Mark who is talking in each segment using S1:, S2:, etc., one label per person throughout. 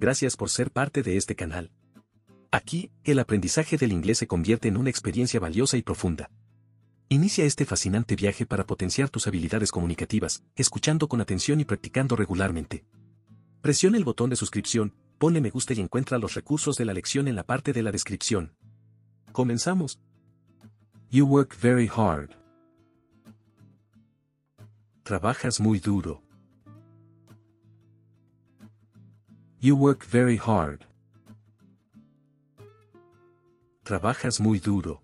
S1: gracias por ser parte de este canal. Aquí, el aprendizaje del inglés se convierte en una experiencia valiosa y profunda. Inicia este fascinante viaje para potenciar tus habilidades comunicativas, escuchando con atención y practicando regularmente. Presiona el botón de suscripción, pone me gusta y encuentra los recursos de la lección en la parte de la descripción. Comenzamos. You work very hard. Trabajas muy duro. You work very hard. Trabajas muy duro.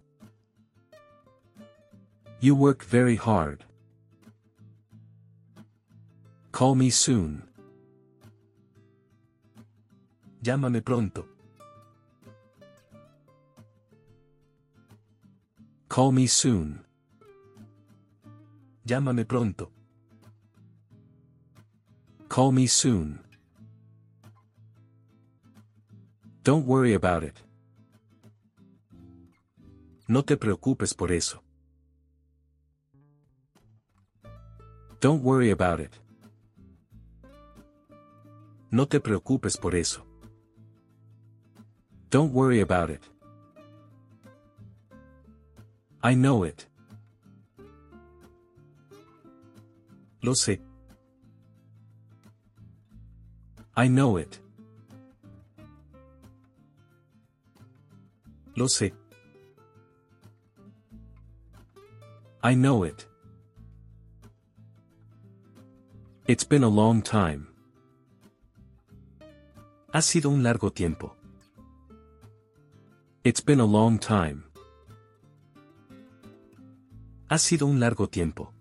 S1: You work very hard. Call me soon. Llámame pronto. Call me soon. Llámame pronto. Call me soon. Don't worry about it. No te preocupes por eso. Don't worry about it. No te preocupes por eso. Don't worry about it. I know it. Lo sé. I know it. Lo sé. I know it. It's been a long time. Ha sido un largo tiempo. It's been a long time. Ha sido un largo tiempo.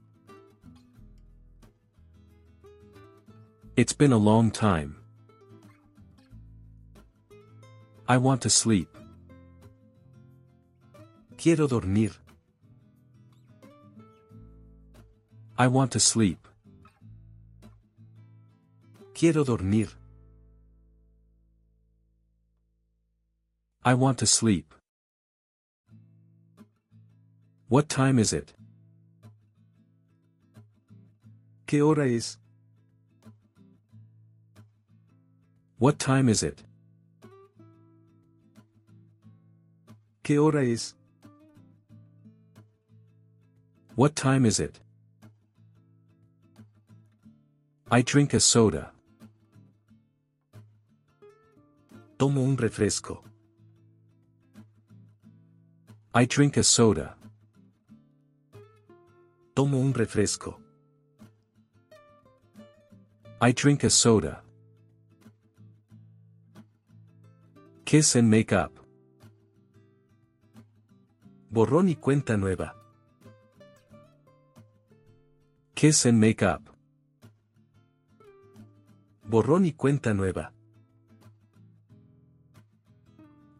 S1: It's been a long time. I want to sleep. Quiero dormir. I want to sleep. Quiero dormir. I want to sleep. What time is it? ¿Qué hora es? What time is it? ¿Qué hora es? What time is it? I drink a soda. Tomo un refresco. I drink a soda. Tomo un refresco. I drink a soda. Kiss and make up. Borrón y cuenta nueva. Kiss and make up. Borrón y cuenta nueva.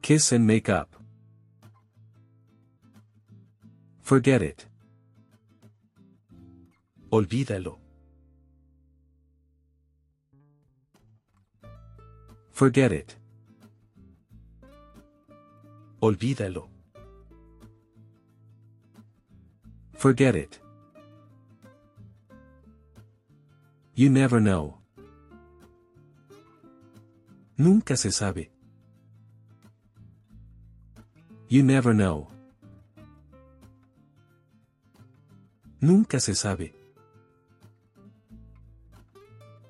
S1: Kiss and make up. Forget it. Olvídalo. Forget it. Olvídalo. Forget it. You never know. Nunca se sabe. You never know. Nunca se sabe.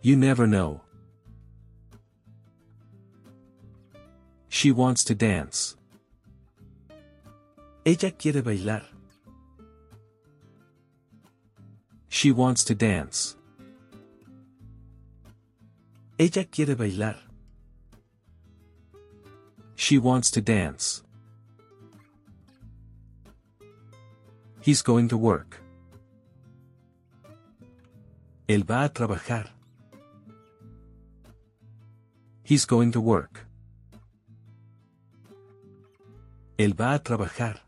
S1: You never know. She wants to dance. Ella quiere bailar. She wants to dance. Ella quiere bailar. She wants to dance. He's going to work. Él va a trabajar. He's going to work. Él va a trabajar.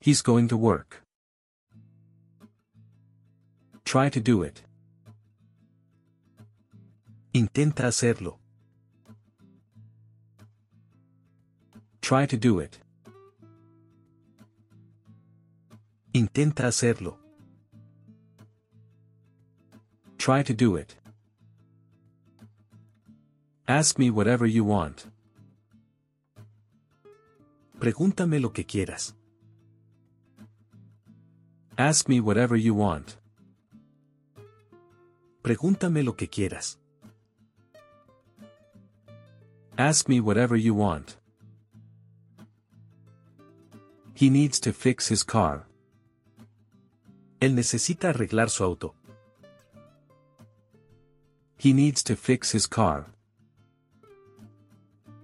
S1: He's going to work. Try to do it. Intenta hacerlo. Try to do it. Intenta hacerlo. Try to do it. Ask me whatever you want. Pregúntame lo que quieras. Ask me whatever you want. Pregúntame lo que quieras. Ask me whatever you want. He needs to fix his car. Él necesita arreglar su auto. He needs to fix his car.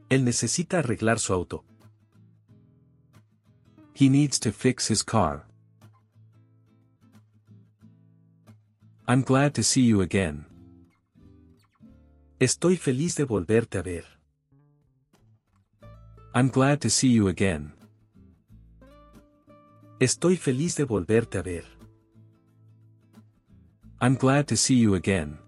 S1: Él necesita arreglar su auto. He needs to fix his car. I'm glad to see you again. Estoy feliz de volverte a ver. I'm glad to see you again. Estoy feliz de volverte a ver. I'm glad to see you again.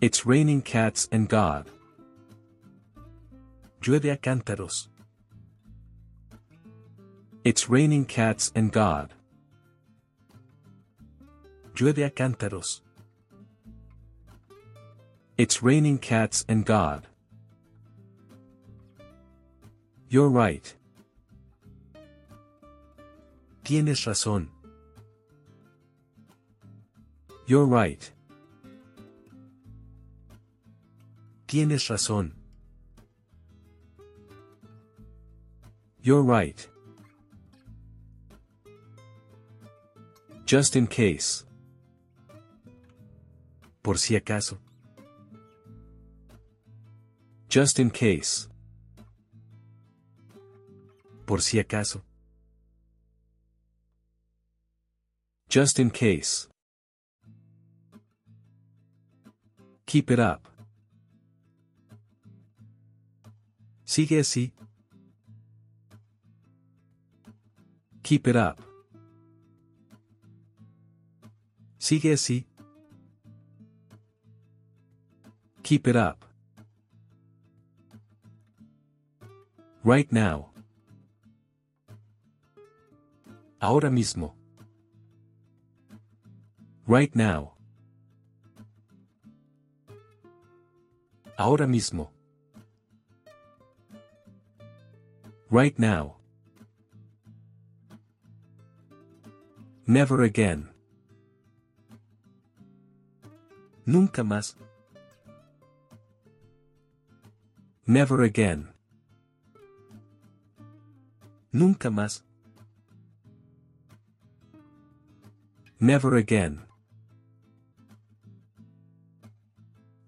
S1: It's raining cats and God. Llueve a cántaros. It's raining cats and God. Llueve a cántaros. It's raining cats and God. You're right. Tienes razón. You're right. Tienes razón. You're right. Just in case. Por si acaso. Just in case. Por si acaso. Just in case. Keep it up. Sigue así. Keep it up. Sigue así. Keep it up. Right now. Ahora mismo. Right now. Ahora mismo. Right now. Never again. Nunca más. Never again. Nunca más. Never again.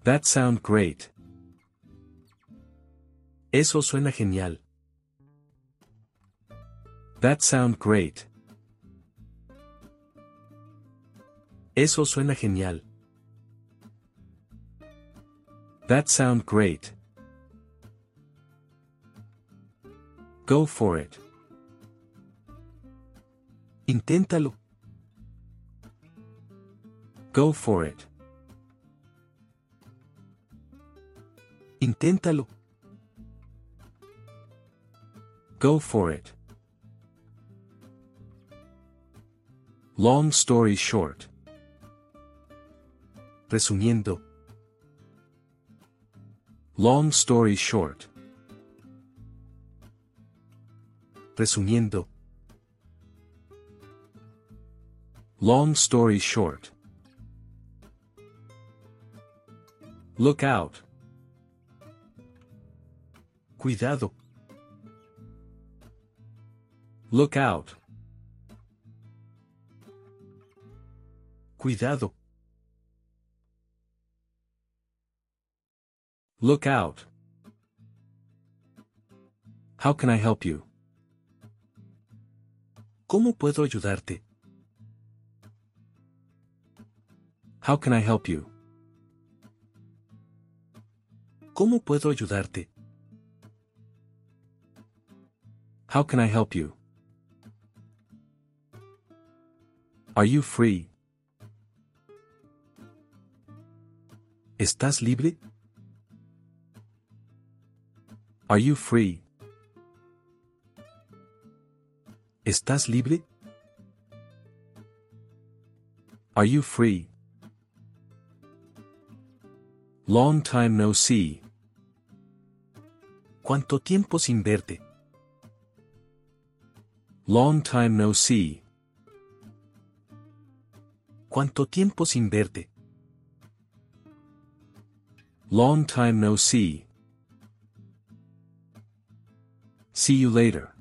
S1: That sound great. Eso suena genial. That sound great. Eso suena genial. That sound great. Go for it. Inténtalo. Go for it. Inténtalo. Go for it. Long story short. Resumiendo. Long story short. Resumiendo. Long story short. Look out. Cuidado. Look out. Cuidado. Look out. How can I help you? ¿Cómo puedo ayudarte? How can I help you? ¿Cómo puedo ayudarte? How can I help you? Are you free? ¿Estás libre? Are you free? ¿Estás libre? Are you free? Long time no see. ¿Cuánto tiempo sin verte? Long time no see. ¿Cuánto tiempo sin verte? Long time no see. See you later.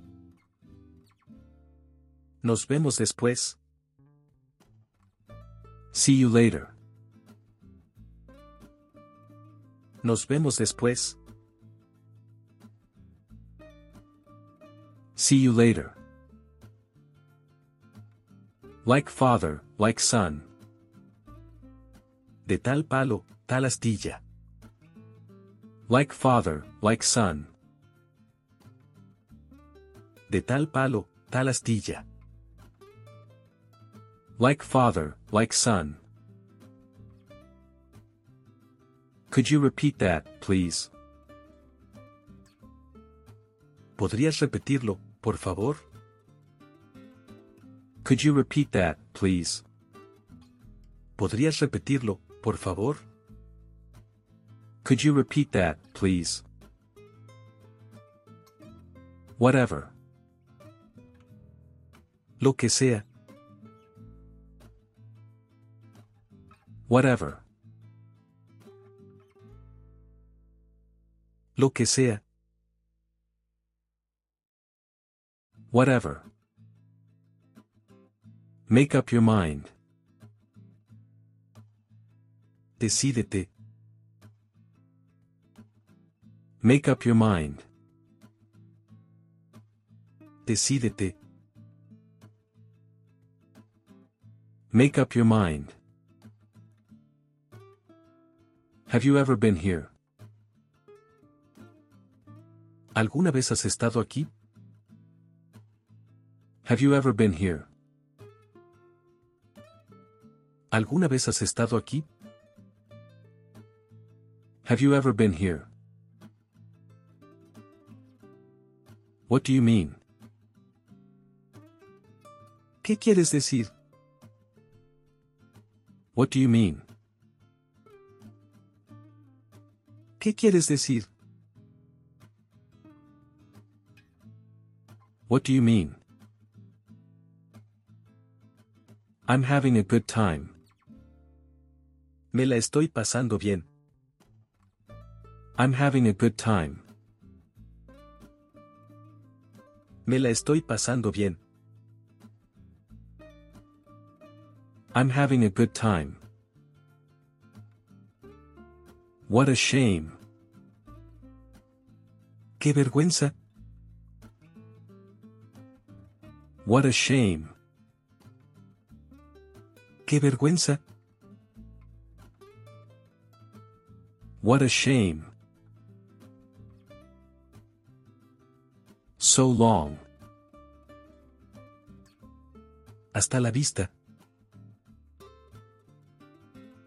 S1: Nos vemos después. See you later. Nos vemos después. See you later. Like father, like son. De tal palo, tal astilla. Like father, like son. De tal palo, tal astilla. Like father, like son. Could you repeat that, please? ¿Podrías repetirlo, por favor? Could you repeat that, please? ¿Podrías repetirlo, por favor? Could you repeat that, please? Whatever. Lo que sea. Whatever. Lo que sea. Whatever. Make up your mind. Decídete. Make up your mind. Decídete. Make up your mind. Have you ever been here? ¿Alguna vez has estado aquí? Have you ever been here? ¿Alguna vez has estado aquí? Have you ever been here? What do you mean? ¿Qué quieres decir? What do you mean? ¿Qué quieres decir? What do you mean? I'm having a good time. Me la estoy pasando bien. I'm having a good time. Me la estoy pasando bien. I'm having a good time. What a shame. Qué vergüenza. What a shame. Qué vergüenza. What a shame. So long. Hasta la vista.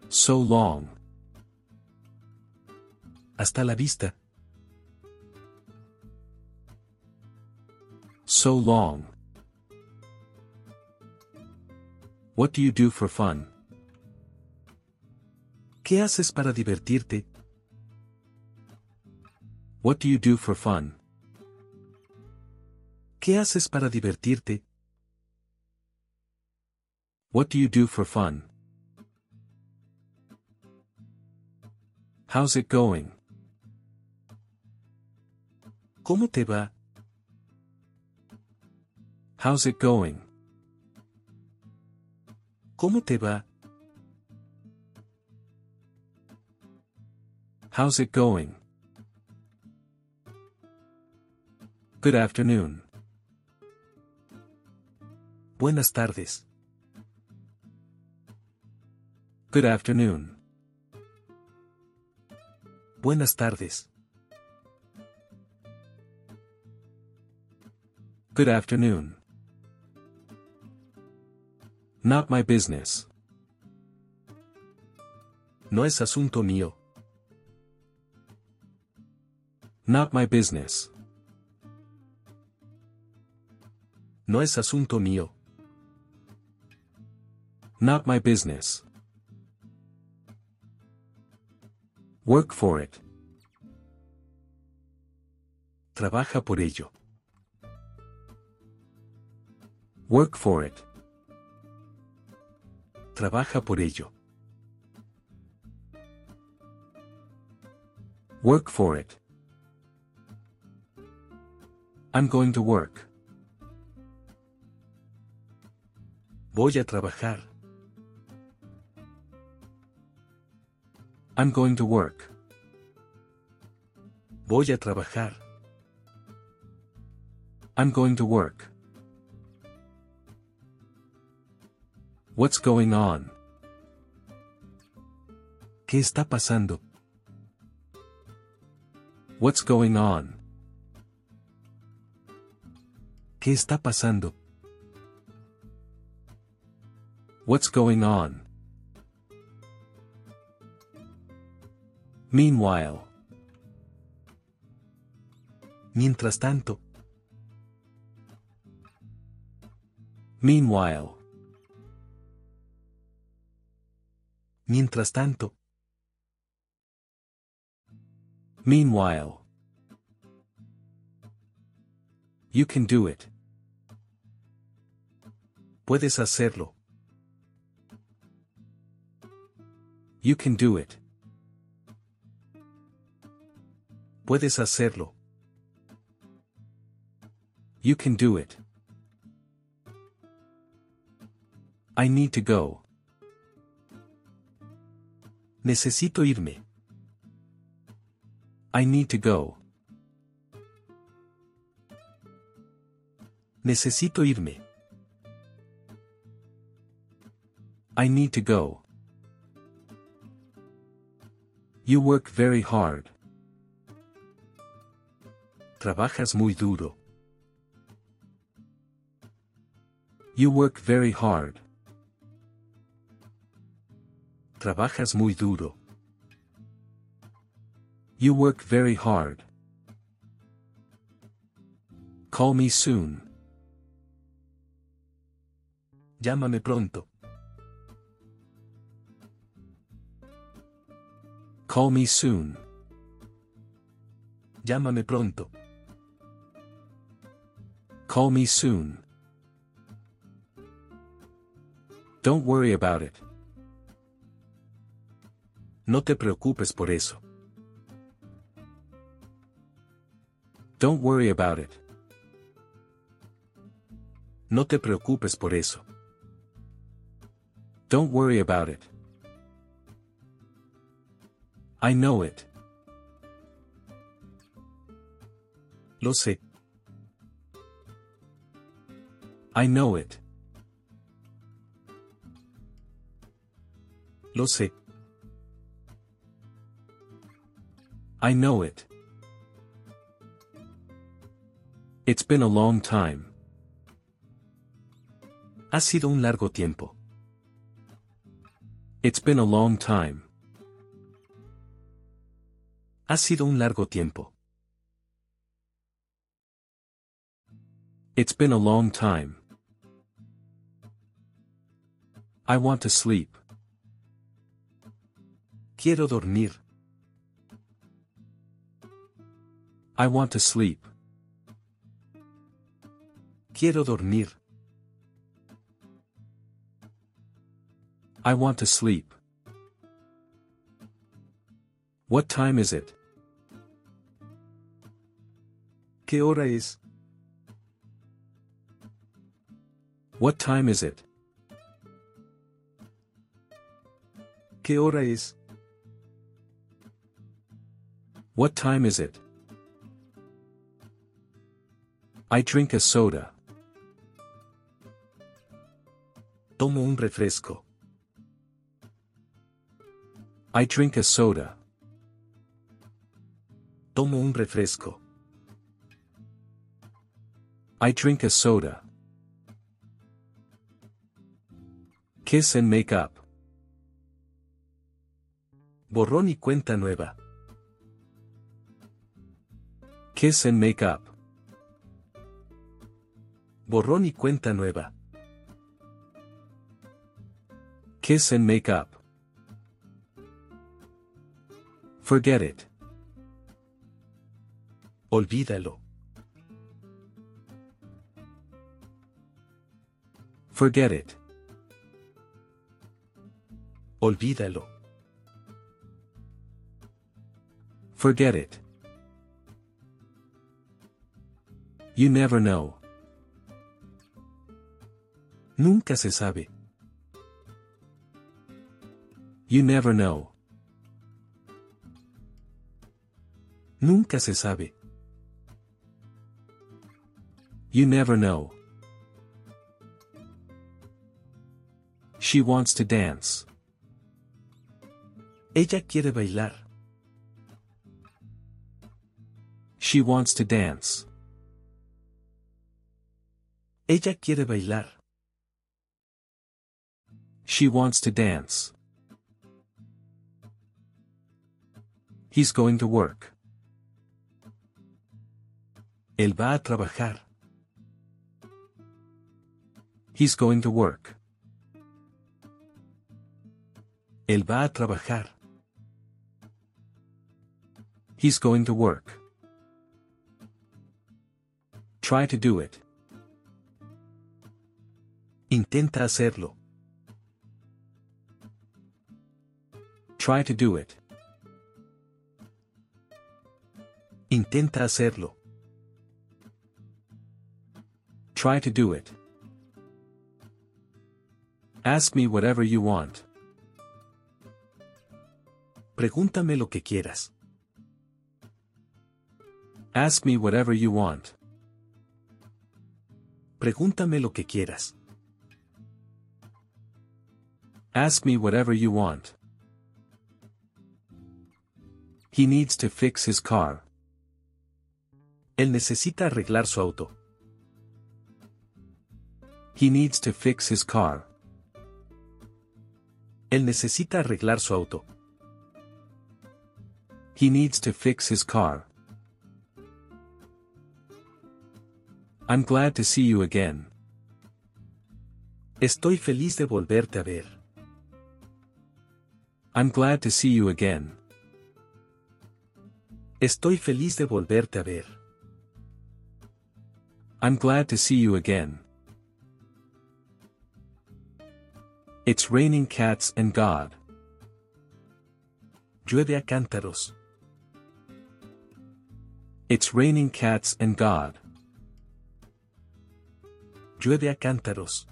S1: So long. Hasta la vista. So long. What do you do for fun? ¿Qué haces para divertirte? What do you do for fun? ¿Qué haces para divertirte? What do you do for fun? How's it going? ¿Cómo te va? How's it going? ¿Cómo te va? How's it going? Good afternoon. Buenas tardes. Good afternoon. Buenas tardes. Good afternoon. Not my business. No es asunto mío. No es asunto mío. Not my business. Work for it. Trabaja por ello. Work for it. Trabaja por ello. Work for it. I'm going to work. Voy a trabajar. I'm going to work. Voy a trabajar. I'm going to work. What's going on? ¿Qué está pasando? What's going on? ¿Qué está pasando? What's going on? Meanwhile. Mientras tanto. Meanwhile. Mientras tanto. Meanwhile. You can do it. Puedes hacerlo. You can do it. Puedes hacerlo. You can do it. I need to go. Necesito irme. I need to go. Necesito irme. I need to go. You work very hard. Trabajas muy duro. You work very hard. Trabajas muy duro. You work very hard. Call me soon. Llámame pronto. Call me soon. Llámame pronto. Call me soon. Don't worry about it. No te preocupes por eso. Don't worry about it. No te preocupes por eso. Don't worry about it. I know it. Lo sé. I know it. Lo sé. I know it. It's been a long time. Ha sido un largo tiempo. It's been a long time. Ha sido un largo tiempo. It's been a long time. I want to sleep. Quiero dormir. I want to sleep. Quiero dormir. I want to sleep. What time is it? ¿Qué hora es? What time is it? ¿Qué hora es? What time is it? I drink a soda. Tomo un refresco. I drink a soda. Tomo un refresco. I drink a soda. Kiss and make up. Borrón y cuenta nueva. Kiss and make up. Borrón y cuenta nueva. Kiss and make up. Forget it. Olvídalo. Forget it. Olvídalo. Forget it. You never know. Nunca se sabe. You never know. Nunca se sabe. You never know. She wants to dance. Ella quiere bailar. She wants to dance. Ella quiere bailar. She wants to dance. He's going to work. Él va a trabajar. He's going to work. Él va a trabajar. He's going to work. Try to do it. Intenta hacerlo. Try to do it. Intenta hacerlo. Try to do it. Ask me whatever you want. Pregúntame lo que quieras. Ask me whatever you want. Pregúntame lo que quieras. Ask me whatever you want. He needs to fix his car. Él necesita arreglar su auto. He needs to fix his car. Él necesita arreglar su auto. He needs to fix his car. I'm glad to see you again. Estoy feliz de volverte a ver. I'm glad to see you again. Estoy feliz de volverte a ver. I'm glad to see you again. It's raining cats and God. Llueve a cántaros. It's raining cats and God. Llueve a cántaros.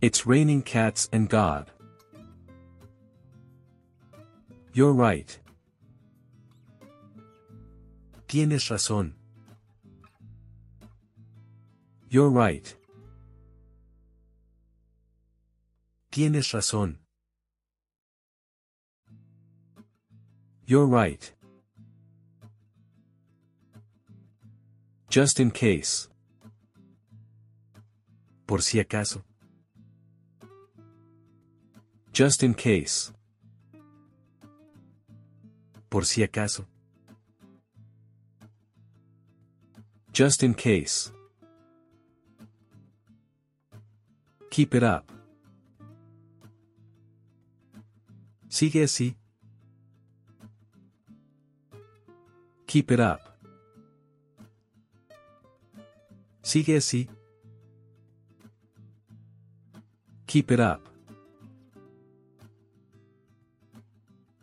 S1: It's raining cats and God. You're right. Tienes razón. You're right. Tienes razón. You're right. Just in case. Por si acaso. Just in case. Por si acaso. Just in case. Keep it up. Sigue así. Keep it up. Sigue así. Keep it up.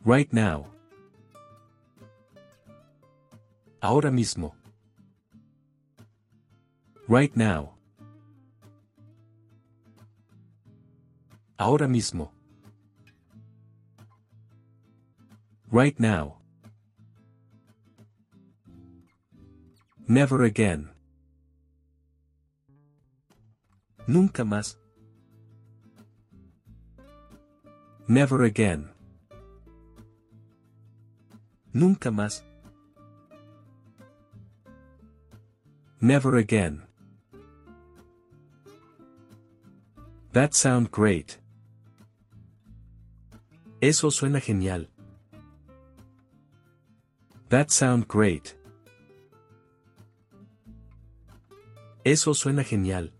S1: Right now. Ahora mismo. Right now. Ahora mismo. Right now. Never again. Nunca más. Never again. Nunca más. Never again. That sound great. Eso suena genial. That sound great. Eso suena genial.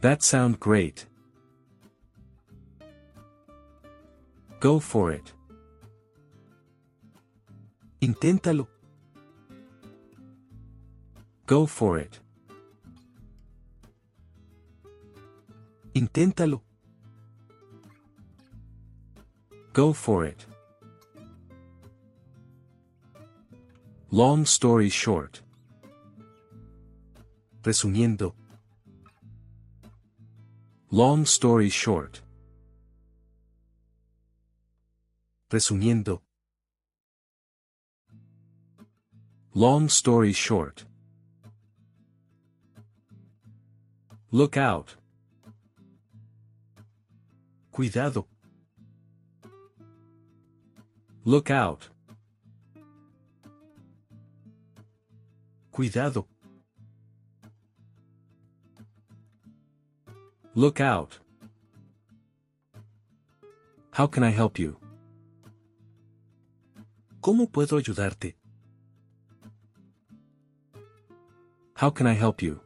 S1: That sound great. Go for it. Inténtalo. Go for it. Inténtalo. Go for it. Long story short. Resumiendo. Long story short. Resumiendo. Long story short. Look out. Cuidado. Look out. Cuidado. Look out. How can I help you? ¿Cómo puedo ayudarte? How can I help you?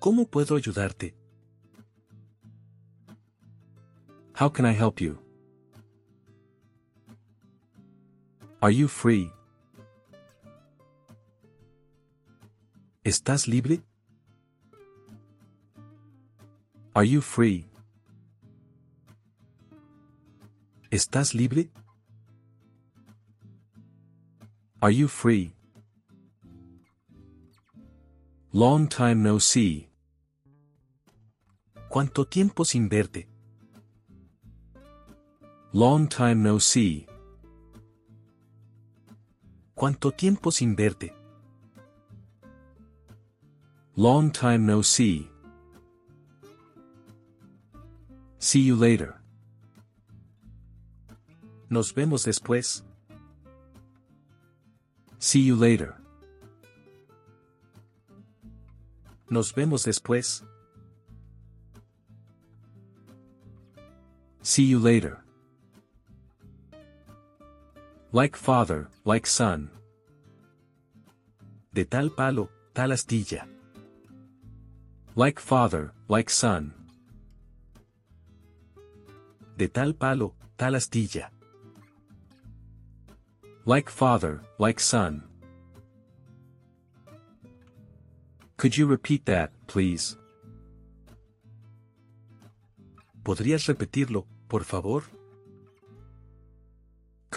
S1: ¿Cómo puedo ayudarte? How can I help you? Are you free? ¿Estás libre? Are you free? ¿Estás libre? Are you free? Long time no see. ¿Cuánto tiempo sin verte? Long time no see. ¿Cuánto tiempo sin verte? Long time no see. See you later. Nos vemos después. See you later. Nos vemos después. See you later. Like father, like son. De tal palo, tal astilla. Like father, like son. De tal palo, tal astilla. Like father, like son. Could you repeat that, please? ¿Podrías repetirlo, por favor?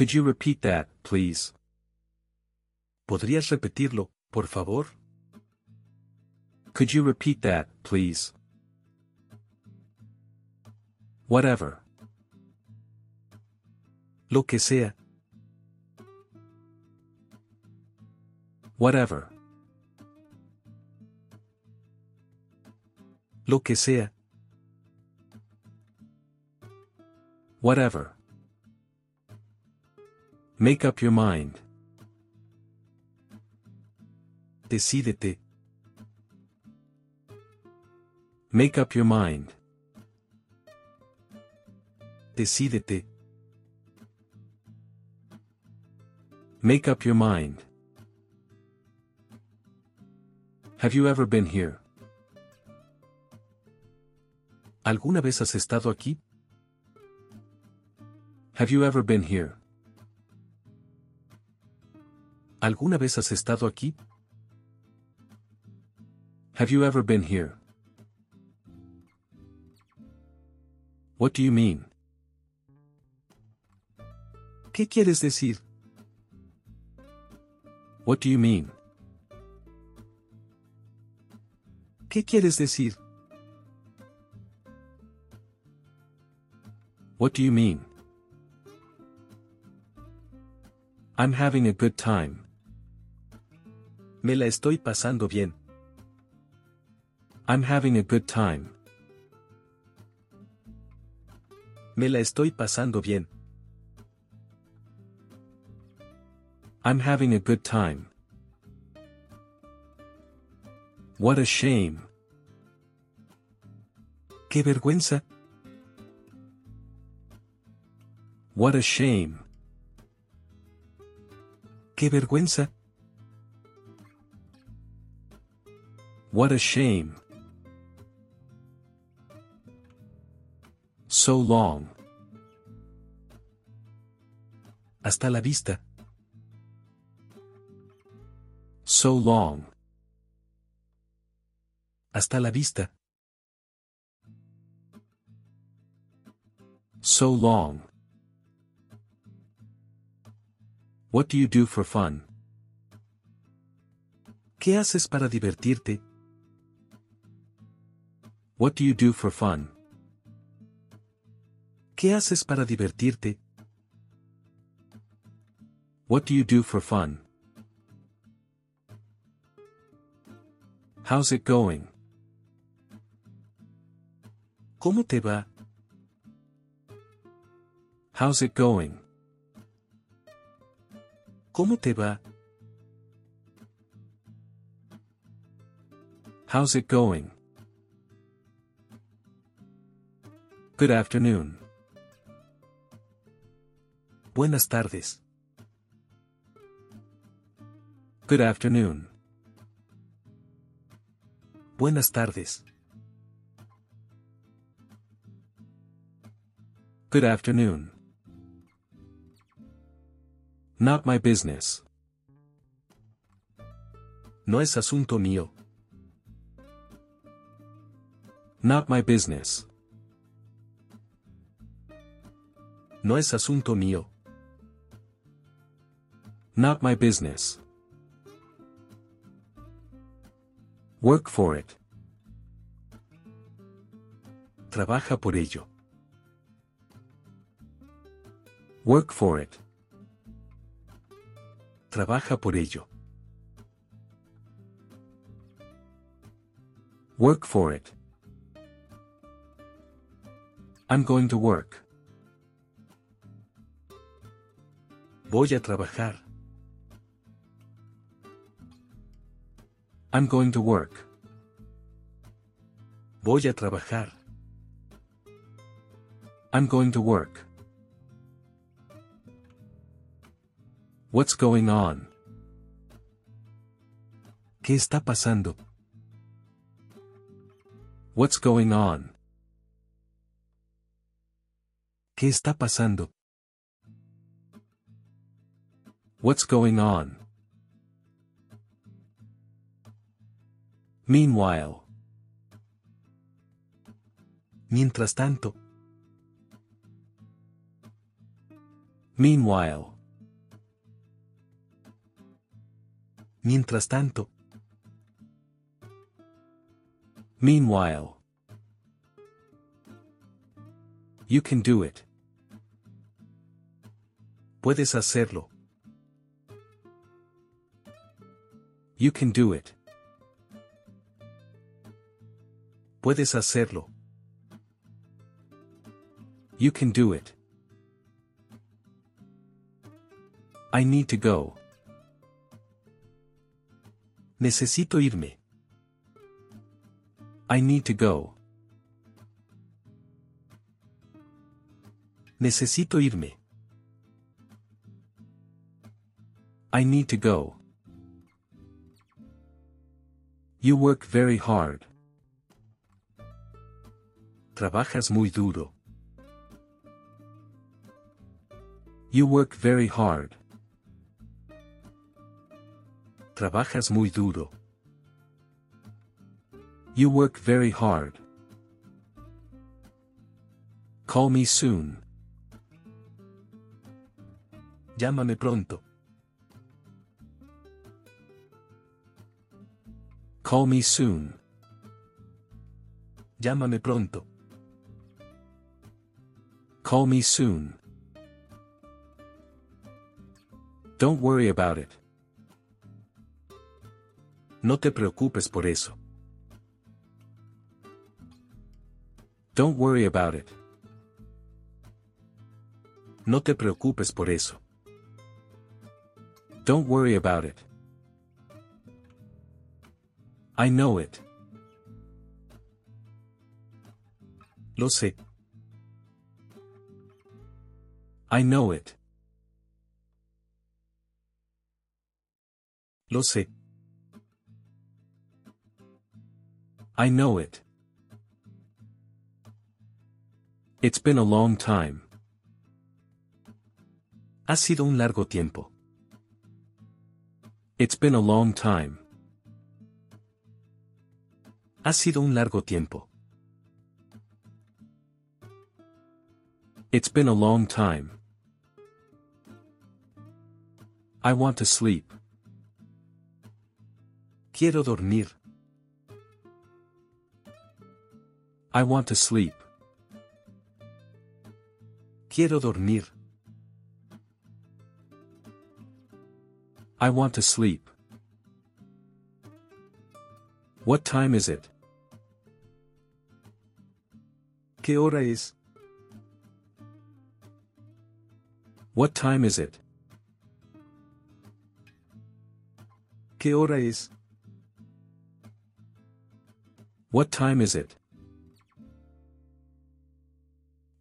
S1: Could you repeat that, please? ¿Podrías repetirlo, por favor? Could you repeat that, please? Whatever. Lo que sea. Whatever. Lo que sea. Whatever. Make up your mind. Decídete. Make up your mind. Decídete. Make up your mind. Have you ever been here? ¿Alguna vez has estado aquí? Have you ever been here? ¿Alguna vez has estado aquí? Have you ever been here? What do you mean? ¿Qué quieres decir? What do you mean? ¿Qué quieres decir? What do you mean? I'm having a good time. Me la estoy pasando bien. I'm having a good time. Me la estoy pasando bien. I'm having a good time. What a shame. Qué vergüenza. What a shame. Qué vergüenza. What a shame. So long. Hasta la vista. So long. Hasta la vista. So long. What do you do for fun? ¿Qué haces para divertirte? What do you do for fun? ¿Qué haces para divertirte? What do you do for fun? How's it going? ¿Cómo te va? How's it going? ¿Cómo te va? How's it going? Good afternoon. Buenas tardes. Good afternoon. Buenas tardes. Good afternoon. Not my business. No es asunto mío. Not my business. No es asunto mío. Not my business. Work for it. Trabaja por ello. Work for it. Trabaja por ello. Work for it. I'm going to work. Voy a trabajar. I'm going to work. Voy a trabajar. I'm going to work. What's going on? ¿Qué está pasando? What's going on? ¿Qué está pasando? What's going on? Meanwhile. Mientras tanto. Meanwhile. Mientras tanto. Meanwhile. You can do it. Puedes hacerlo. You can do it. Puedes hacerlo. You can do it. I need to go. Necesito irme. I need to go. Necesito irme. I need to go. You work very hard. Trabajas muy duro. You work very hard. Trabajas muy duro. You work very hard. Call me soon. Llámame pronto. Call me soon. Llámame pronto. Call me soon. Don't worry about it. No te preocupes por eso. Don't worry about it. No te preocupes por eso. Don't worry about it. I know it. Lo sé. I know it. Lo sé. I know it. It's been a long time. Ha sido un largo tiempo. It's been a long time. Ha sido un largo tiempo. It's been a long time. I want to sleep. Quiero dormir. I want to sleep. Quiero dormir. I want to sleep. What time is it? ¿Qué hora es? What time is it? ¿Qué hora es? What time is it?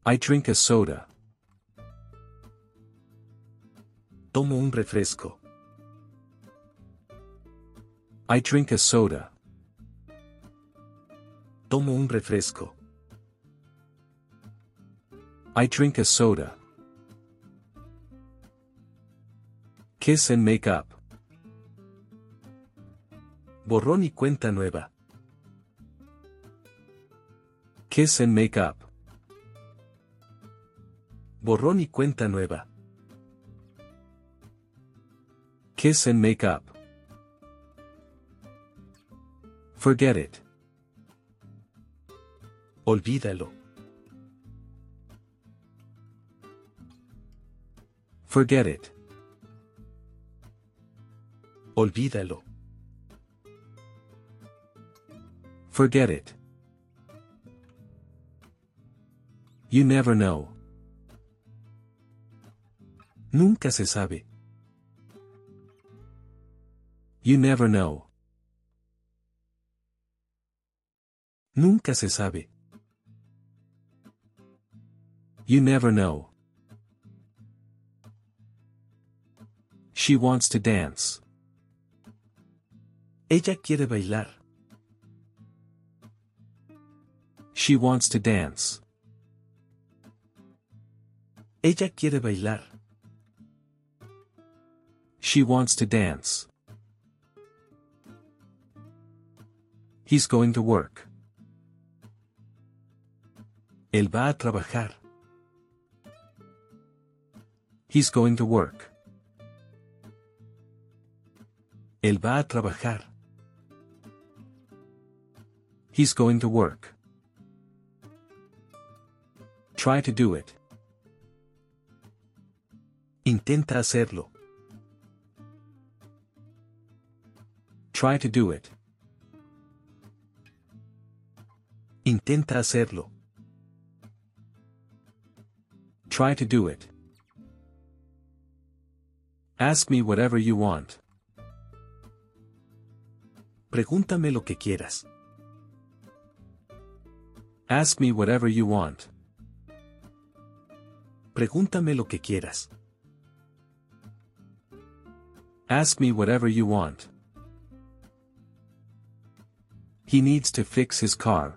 S1: I drink a soda. Tomo un refresco. I drink a soda. Tomo un refresco. I drink a soda. Kiss and make up. Borrón y cuenta nueva. Kiss and make up. Borrón y cuenta nueva. Kiss and make up. Forget it. Olvídalo. Forget it. Olvídalo. Forget it. You never know. Nunca se sabe. You never know. Nunca se sabe. You never know. She wants to dance. Ella quiere bailar. She wants to dance. Ella quiere bailar. She wants to dance. He's going to work. Él va a trabajar. He's going to work. Él va a trabajar. He's going to work. Try to do it. Intenta hacerlo. Try to do it. Intenta hacerlo. Try to do it. Ask me whatever you want. Pregúntame lo que quieras. Ask me whatever you want. Pregúntame lo que quieras. Ask me whatever you want. He needs to fix his car.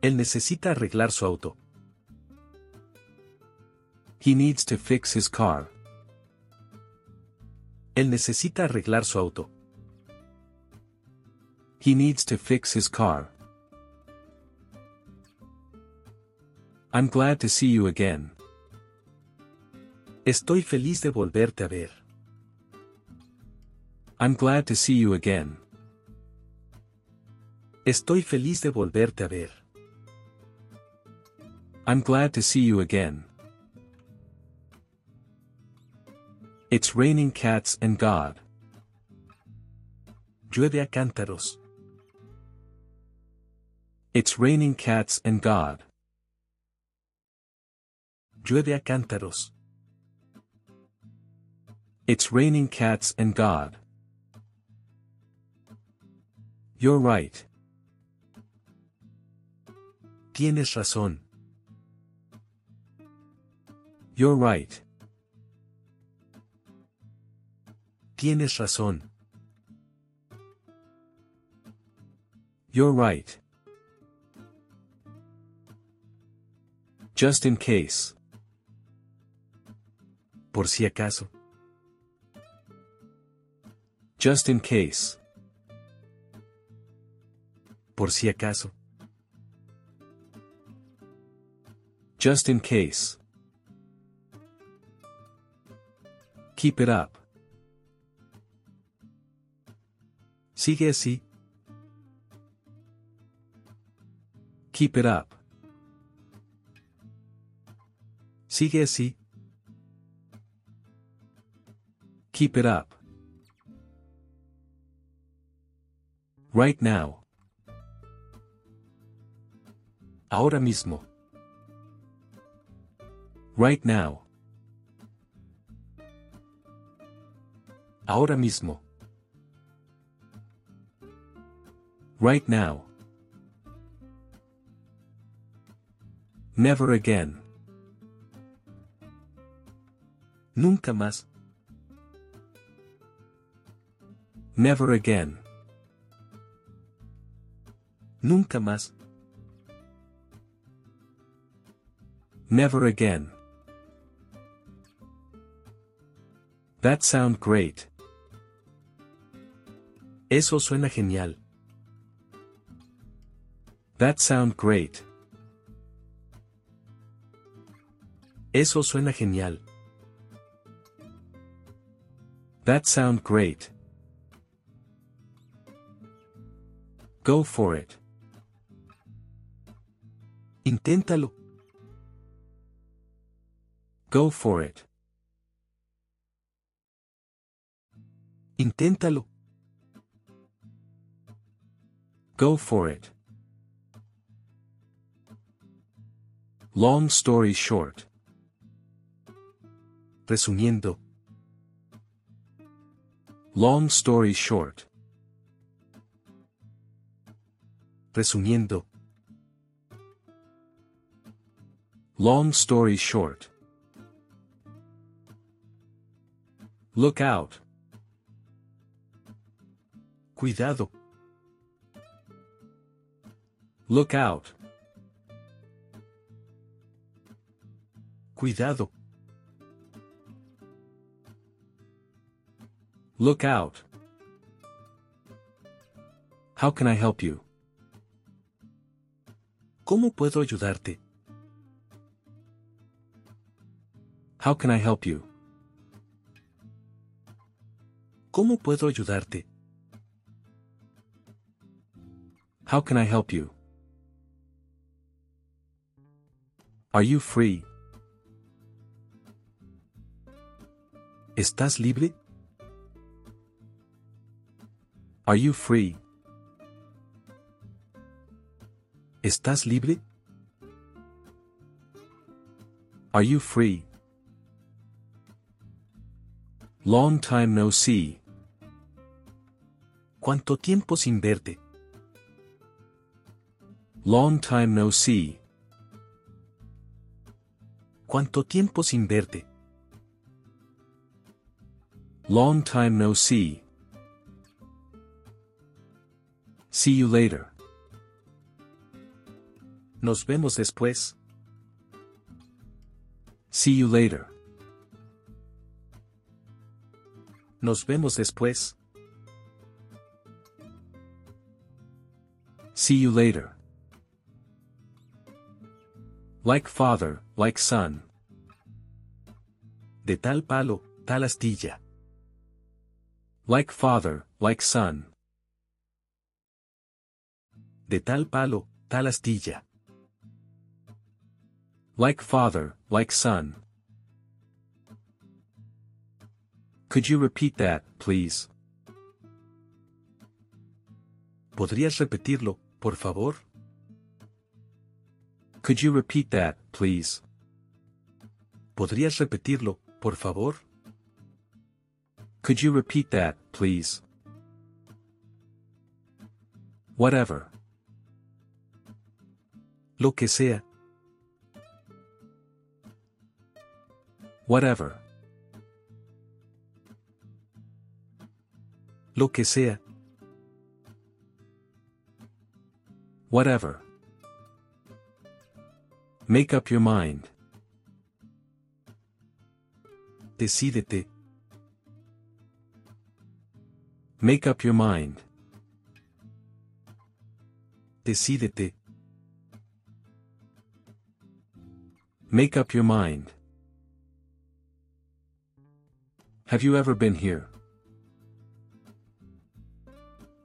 S1: Él necesita arreglar su auto. He needs to fix his car. Él necesita arreglar su auto. He needs to fix his car. I'm glad to see you again. Estoy feliz de volverte a ver. I'm glad to see you again. Estoy feliz de volverte a ver. I'm glad to see you again. It's raining cats and God. Llueve a cántaros. It's raining cats and God. Llueve a cántaros. It's raining cats and God. You're right. Tienes razón. You're right. Tienes razón. You're right. Just in case. Por si acaso. Just in case. Por si acaso. Just in case. Keep it up. Sigue así. Keep it up. Sigue así. Keep it up. Right now. Ahora mismo. Right now. Ahora mismo. Right now. Never again. Nunca más. Never again. Nunca más. Never again. That sound great. Eso suena genial. That sound great. Eso suena genial. That sound great. Go for it. Inténtalo. Go for it. Inténtalo. Go for it. Long story short. Resumiendo. Long story short. Resumiendo. Long story short. Look out. Cuidado. Look out. Cuidado. Look out. How can I help you? ¿Cómo puedo ayudarte? How can I help you? ¿Cómo puedo ayudarte? How can I help you? Are you free? ¿Estás libre? Are you free? ¿Estás libre? Are you free? Long time no see. ¿Cuánto tiempo sin verte? Long time no see. ¿Cuánto tiempo sin verte? Long time no see. See you later. Nos vemos después. See you later. Nos vemos después. See you later. Like father, like son. De tal palo, tal astilla. Like father, like son. De tal palo, tal astilla. Like father, like son. Could you repeat that, please? ¿Podrías repetirlo, por favor? Could you repeat that, please? ¿Podrías repetirlo, por favor? Could you repeat that, please? Whatever. Lo que sea. Whatever. Lo que sea. Whatever. Make up your mind. Decídete. Make up your mind. Decídete. Make up your mind. Have you ever been here?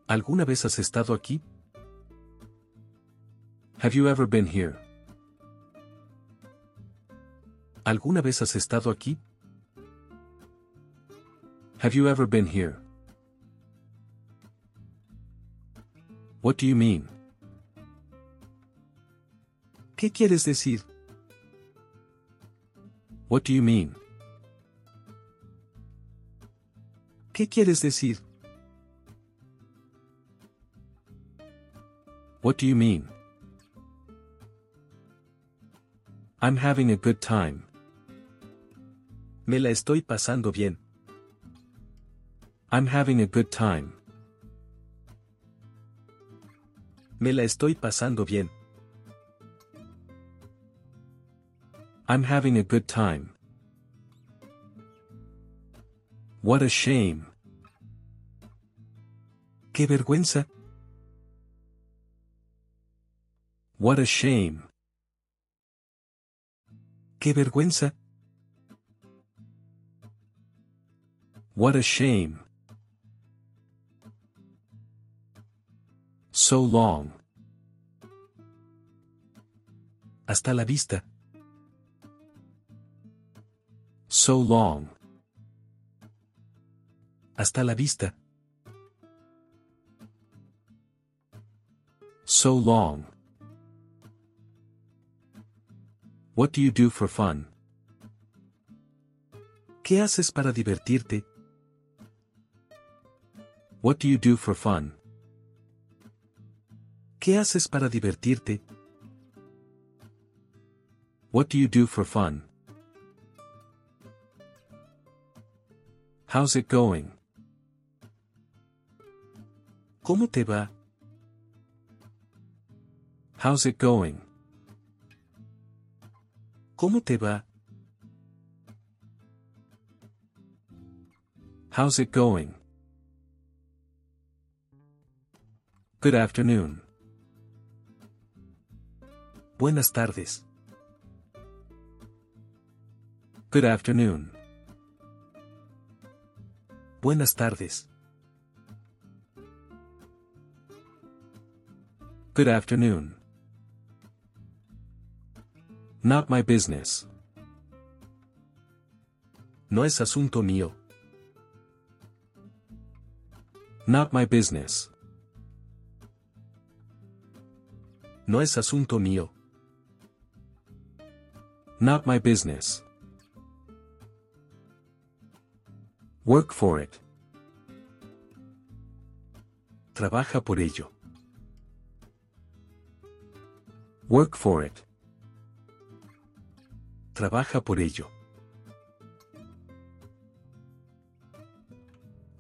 S1: ¿Alguna vez has estado aquí? Have you ever been here? ¿Alguna vez has estado aquí? Have you ever been here? What do you mean? ¿Qué quieres decir? What do you mean? ¿Qué quieres decir? What do you mean? I'm having a good time. Me la estoy pasando bien. I'm having a good time. Me la estoy pasando bien. I'm having a good time. What a shame. Qué vergüenza. What a shame. Qué vergüenza. What a shame. So long. Hasta la vista. So long. Hasta la vista. So long. What do you do for fun? ¿Qué haces para divertirte? What do you do for fun? ¿Qué haces para divertirte? What do you do for fun? How's it going? ¿Cómo te va? How's it going? ¿Cómo te va? How's it going? Good afternoon. Buenas tardes. Good afternoon. Buenas tardes. Good afternoon. Not my business. No es asunto mío. Not my business. No es asunto mío. Not my business. Work for it. Trabaja por ello. Work for it. Trabaja por ello.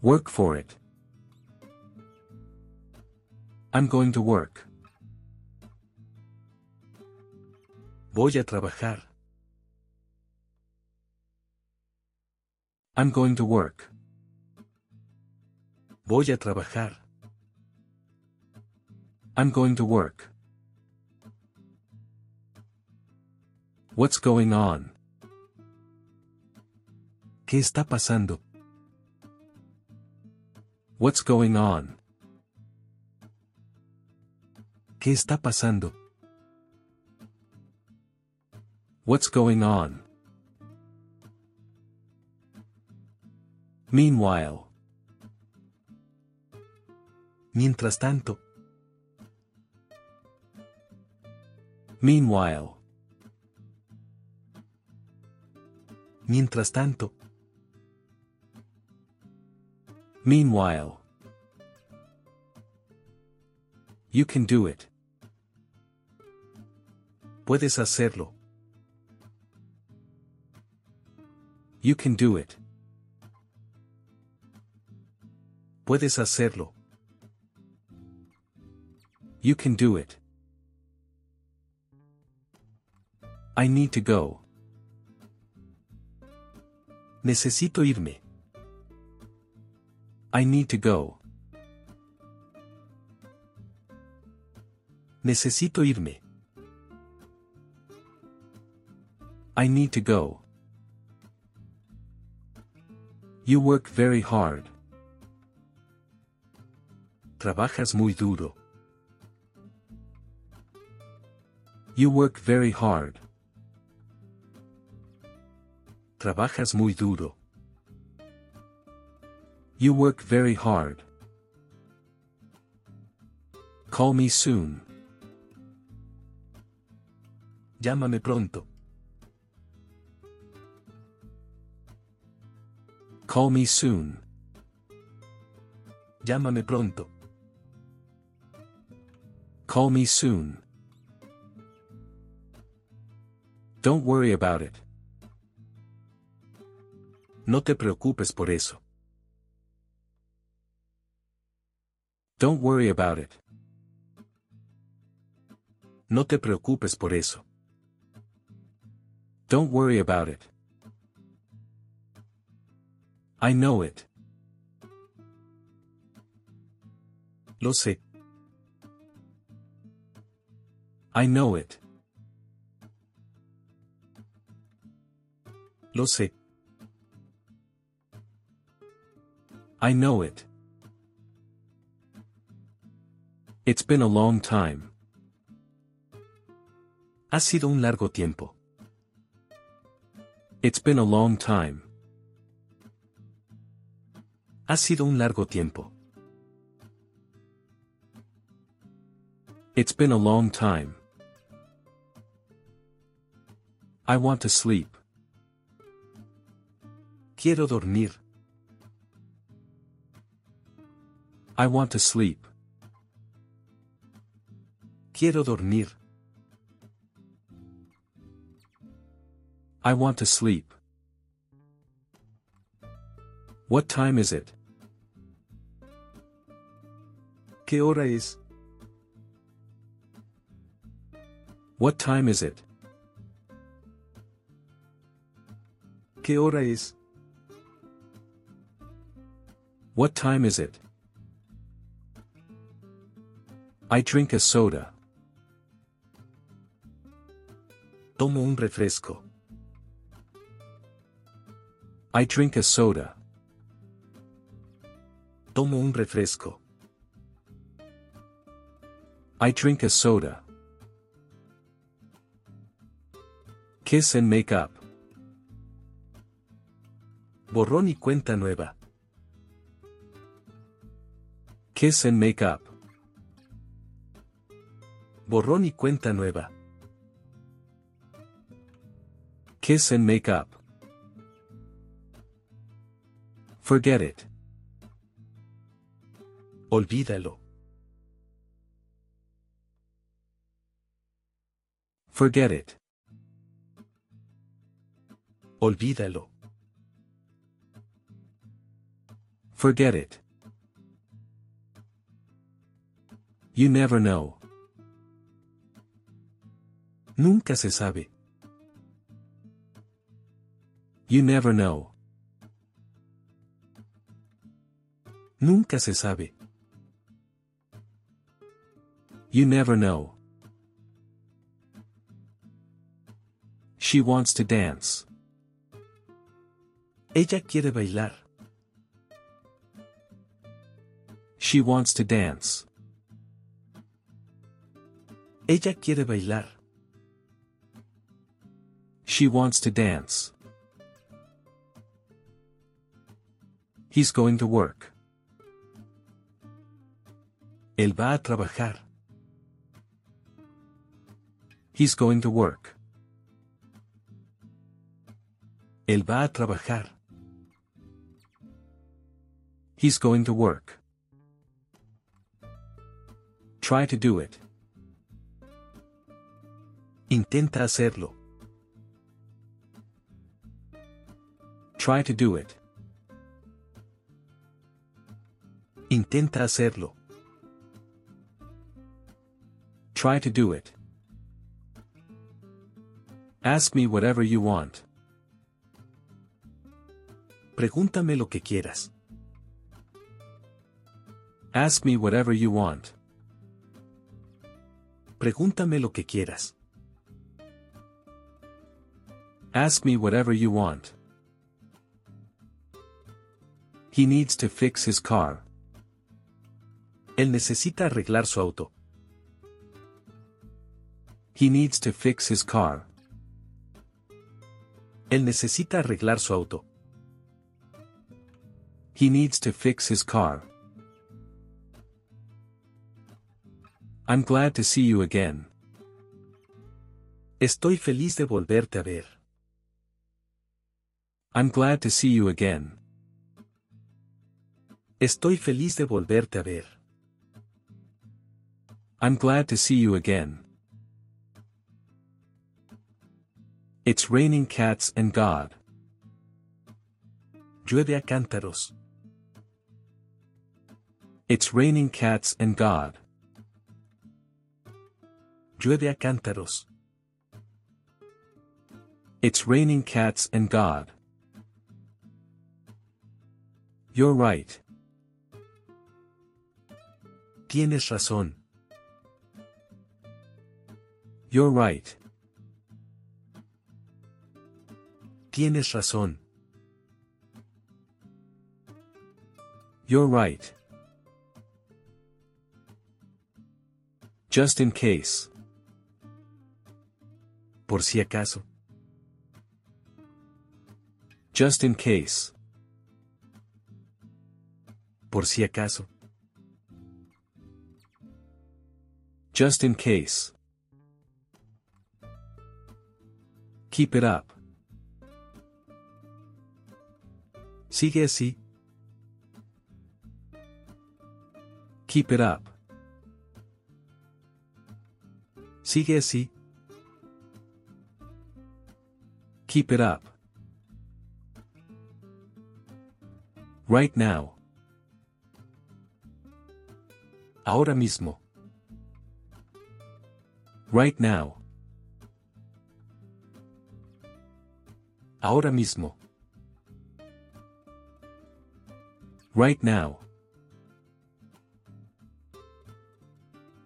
S1: Work for it. I'm going to work. Voy a trabajar. I'm going to work. Voy a trabajar. I'm going to work. What's going on? ¿Qué está pasando? What's going on? ¿Qué está pasando? What's going on? Meanwhile. Mientras tanto. Meanwhile. Mientras tanto. Meanwhile. You can do it. Puedes hacerlo. You can do it. Puedes hacerlo. You can do it. I need to go. Necesito irme. I need to go. Necesito irme. I need to go. You work very hard. Trabajas muy duro. You work very hard. Trabajas muy duro. You work very hard. Call me soon. Llámame pronto. Call me soon. Llámame pronto. Call me soon. Don't worry about it. No te preocupes por eso. Don't worry about it. No te preocupes por eso. Don't worry about it. I know it. Lo sé. I know it. Lo sé. I know it. It's been a long time. Ha sido un largo tiempo. It's been a long time. Ha sido un largo tiempo. It's been a long time. I want to sleep. Quiero dormir. I want to sleep. Quiero dormir. I want to sleep. What time is it? ¿Qué hora es? What time is it? ¿Qué hora es? What time is it? I drink a soda. Tomo un refresco. I drink a soda. Tomo un refresco. I drink a soda. Kiss and make up. Borrón y cuenta nueva. Kiss and make up. Borrón y cuenta nueva. Kiss and make up. Forget it. Olvídalo. Forget it. Olvídalo. Forget it. You never know. Nunca se sabe. You never know. Nunca se sabe. You never know. She wants to dance. Ella quiere bailar. She wants to dance. Ella quiere bailar. She wants to dance. He's going to work. Él va a trabajar. He's going to work. Él va a trabajar. He's going to work. Try to do it. Intenta hacerlo. Try to do it. Intenta hacerlo. Try to do it. Ask me whatever you want. Pregúntame lo que quieras. Ask me whatever you want. Pregúntame lo que quieras. Ask me whatever you want. He needs to fix his car. Él necesita arreglar su auto. He needs to fix his car. Él necesita arreglar su auto. He needs to fix his car. I'm glad to see you again. Estoy feliz de volverte a ver. I'm glad to see you again. Estoy feliz de volverte a ver. I'm glad to see you again. It's raining cats and God. Llueve a cántaros. It's raining cats and God. Llueve a cántaros. It's raining cats and God. You're right. Tienes razón. You're right. Tienes razón. You're right. Just in case. Por si acaso. Just in case. Por si acaso. Just in case. Keep it up. Sigue así. Keep it up. Sigue así. Keep it up. Right now. Ahora mismo. Right now. Ahora mismo. Right now.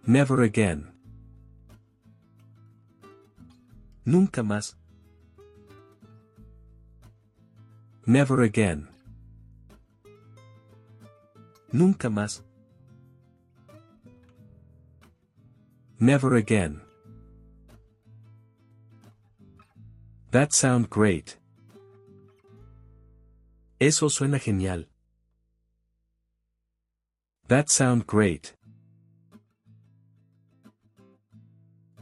S1: Never again. Nunca más. Never again. Nunca más. Never again. That sound great. Eso suena genial. That sound great.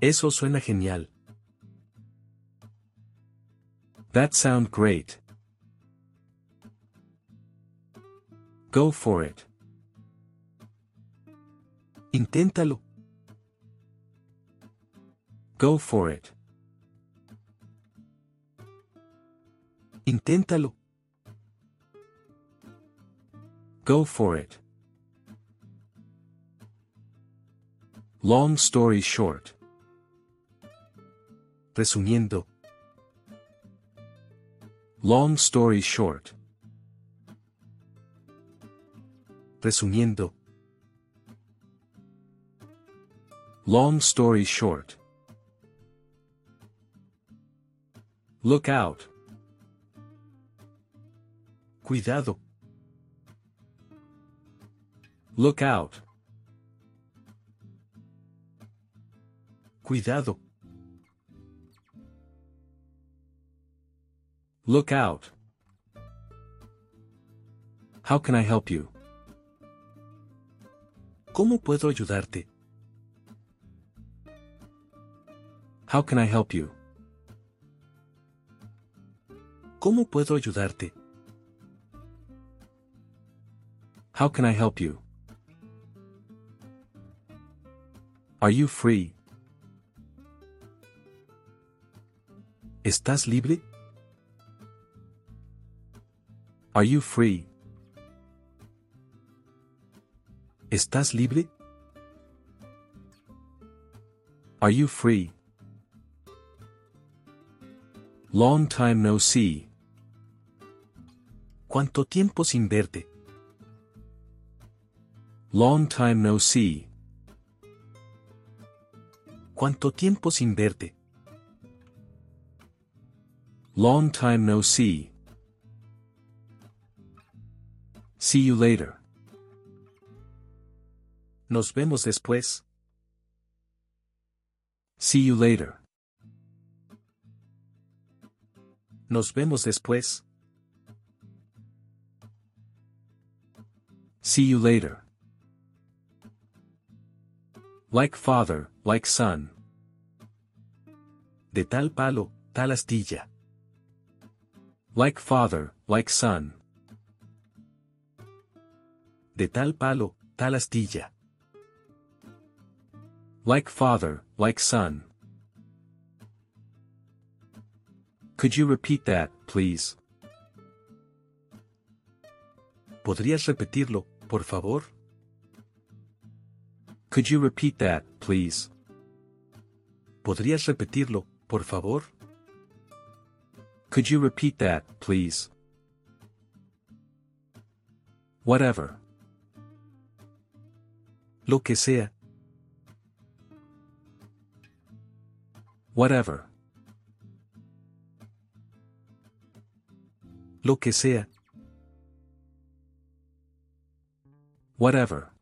S1: Eso suena genial. That sound great. Go for it. Inténtalo. Go for it. Inténtalo. Go for it. Long story short. Resumiendo. Long story short. Resumiendo. Long story short. Look out. Cuidado. Look out. Cuidado. Look out. How can I help you? ¿Cómo puedo ayudarte? How can I help you? ¿Cómo puedo ayudarte? How can I help you? Are you free? ¿Estás libre? Are you free? ¿Estás libre? Are you free? Long time no see. ¿Cuánto tiempo sin verte? Long time no see. ¿Cuánto tiempo sin verte? Long time no see. See you later. Nos vemos después. See you later. Nos vemos después. See you later. Like father, like son. De tal palo, tal astilla. Like father, like son. De tal palo, tal astilla. Like father, like son. Could you repeat that, please? ¿Podrías repetirlo, por favor? Could you repeat that, please? ¿Podrías repetirlo, por favor? Could you repeat that, please? Whatever. Lo que sea. Whatever. Lo que sea. Whatever.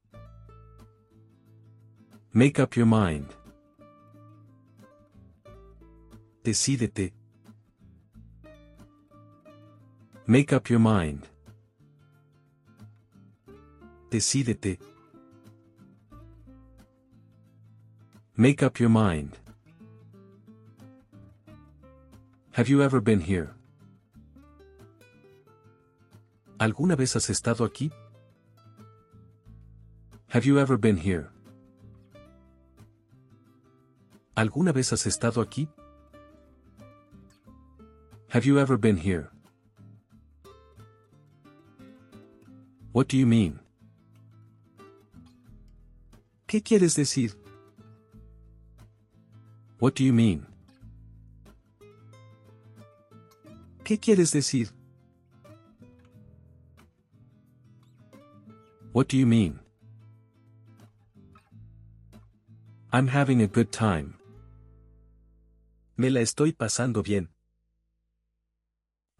S1: Make up your mind. Decídete. Make up your mind. Decídete. Make up your mind. Have you ever been here? ¿Alguna vez has estado aquí? Have you ever been here? ¿Alguna vez has estado aquí? Have you ever been here? What do you mean? ¿Qué quieres decir? What do you mean? ¿Qué quieres decir? What do you mean? I'm having a good time. Me la estoy pasando bien.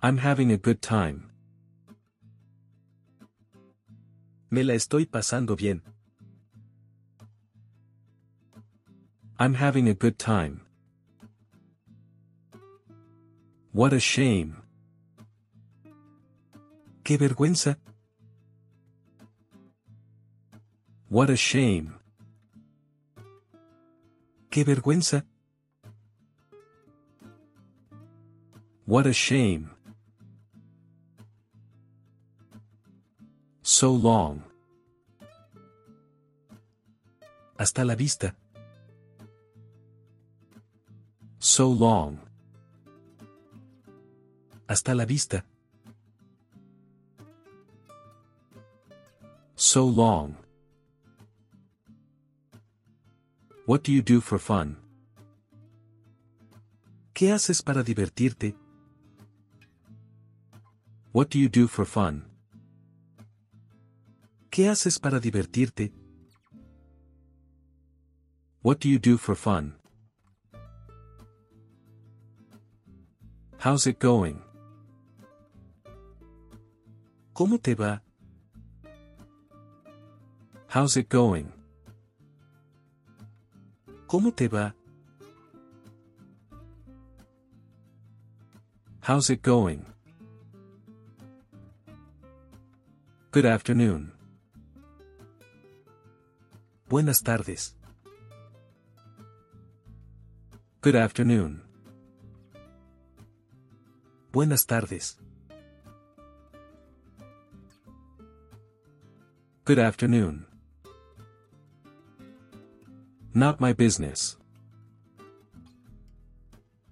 S1: I'm having a good time. Me la estoy pasando bien. I'm having a good time. What a shame. Qué vergüenza. What a shame. Qué vergüenza. What a shame. So long. Hasta la vista. So long. Hasta la vista. So long. What do you do for fun? ¿Qué haces para divertirte? What do you do for fun? ¿Qué haces para divertirte? What do you do for fun? How's it going? ¿Cómo te va? How's it going? ¿Cómo te va? How's it going? Good afternoon. Buenas tardes. Good afternoon. Buenas tardes. Good afternoon. Not my business.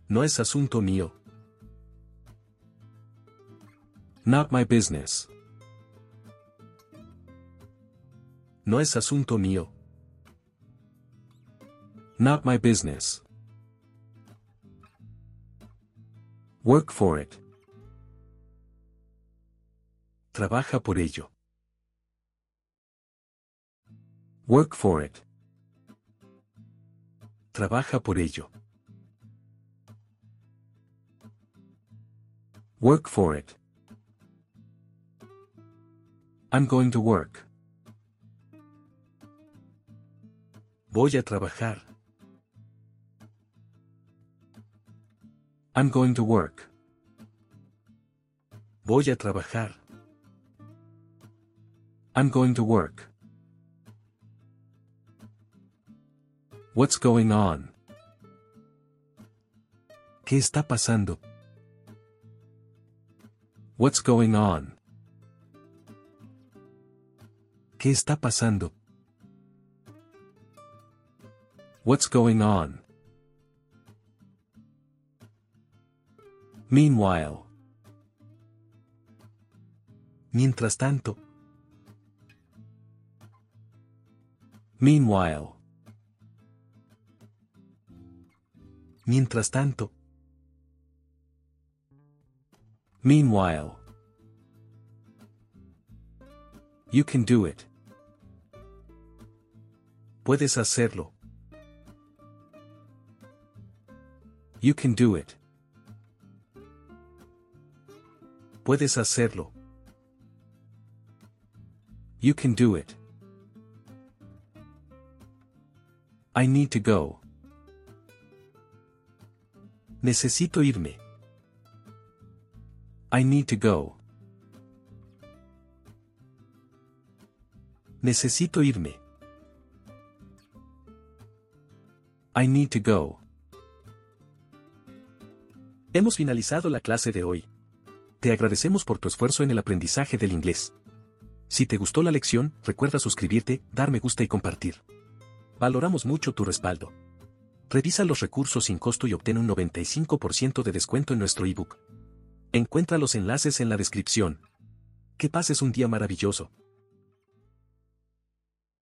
S1: No es asunto mío. Not my business. No es asunto mío. Not my business. Work for it. Trabaja por ello. Work for it. Trabaja por ello. Work for it. I'm going to work. Voy a trabajar. I'm going to work. Voy a trabajar. I'm going to work. What's going on? ¿Qué está pasando? What's going on? ¿Qué está pasando? What's going on? Meanwhile. Mientras tanto. Meanwhile. Mientras tanto. Meanwhile. You can do it. Puedes hacerlo. You can do it. Puedes hacerlo. You can do it. I need to go. Necesito irme. I need to go. Necesito irme. I need to go. Hemos finalizado la clase de hoy. Te agradecemos por tu esfuerzo en el aprendizaje del inglés. Si te gustó la lección, recuerda suscribirte, dar me gusta y compartir. Valoramos mucho tu respaldo. Revisa los recursos sin costo y obtén un 95% de descuento en nuestro ebook. Encuentra los enlaces en la descripción. Que pases un día maravilloso.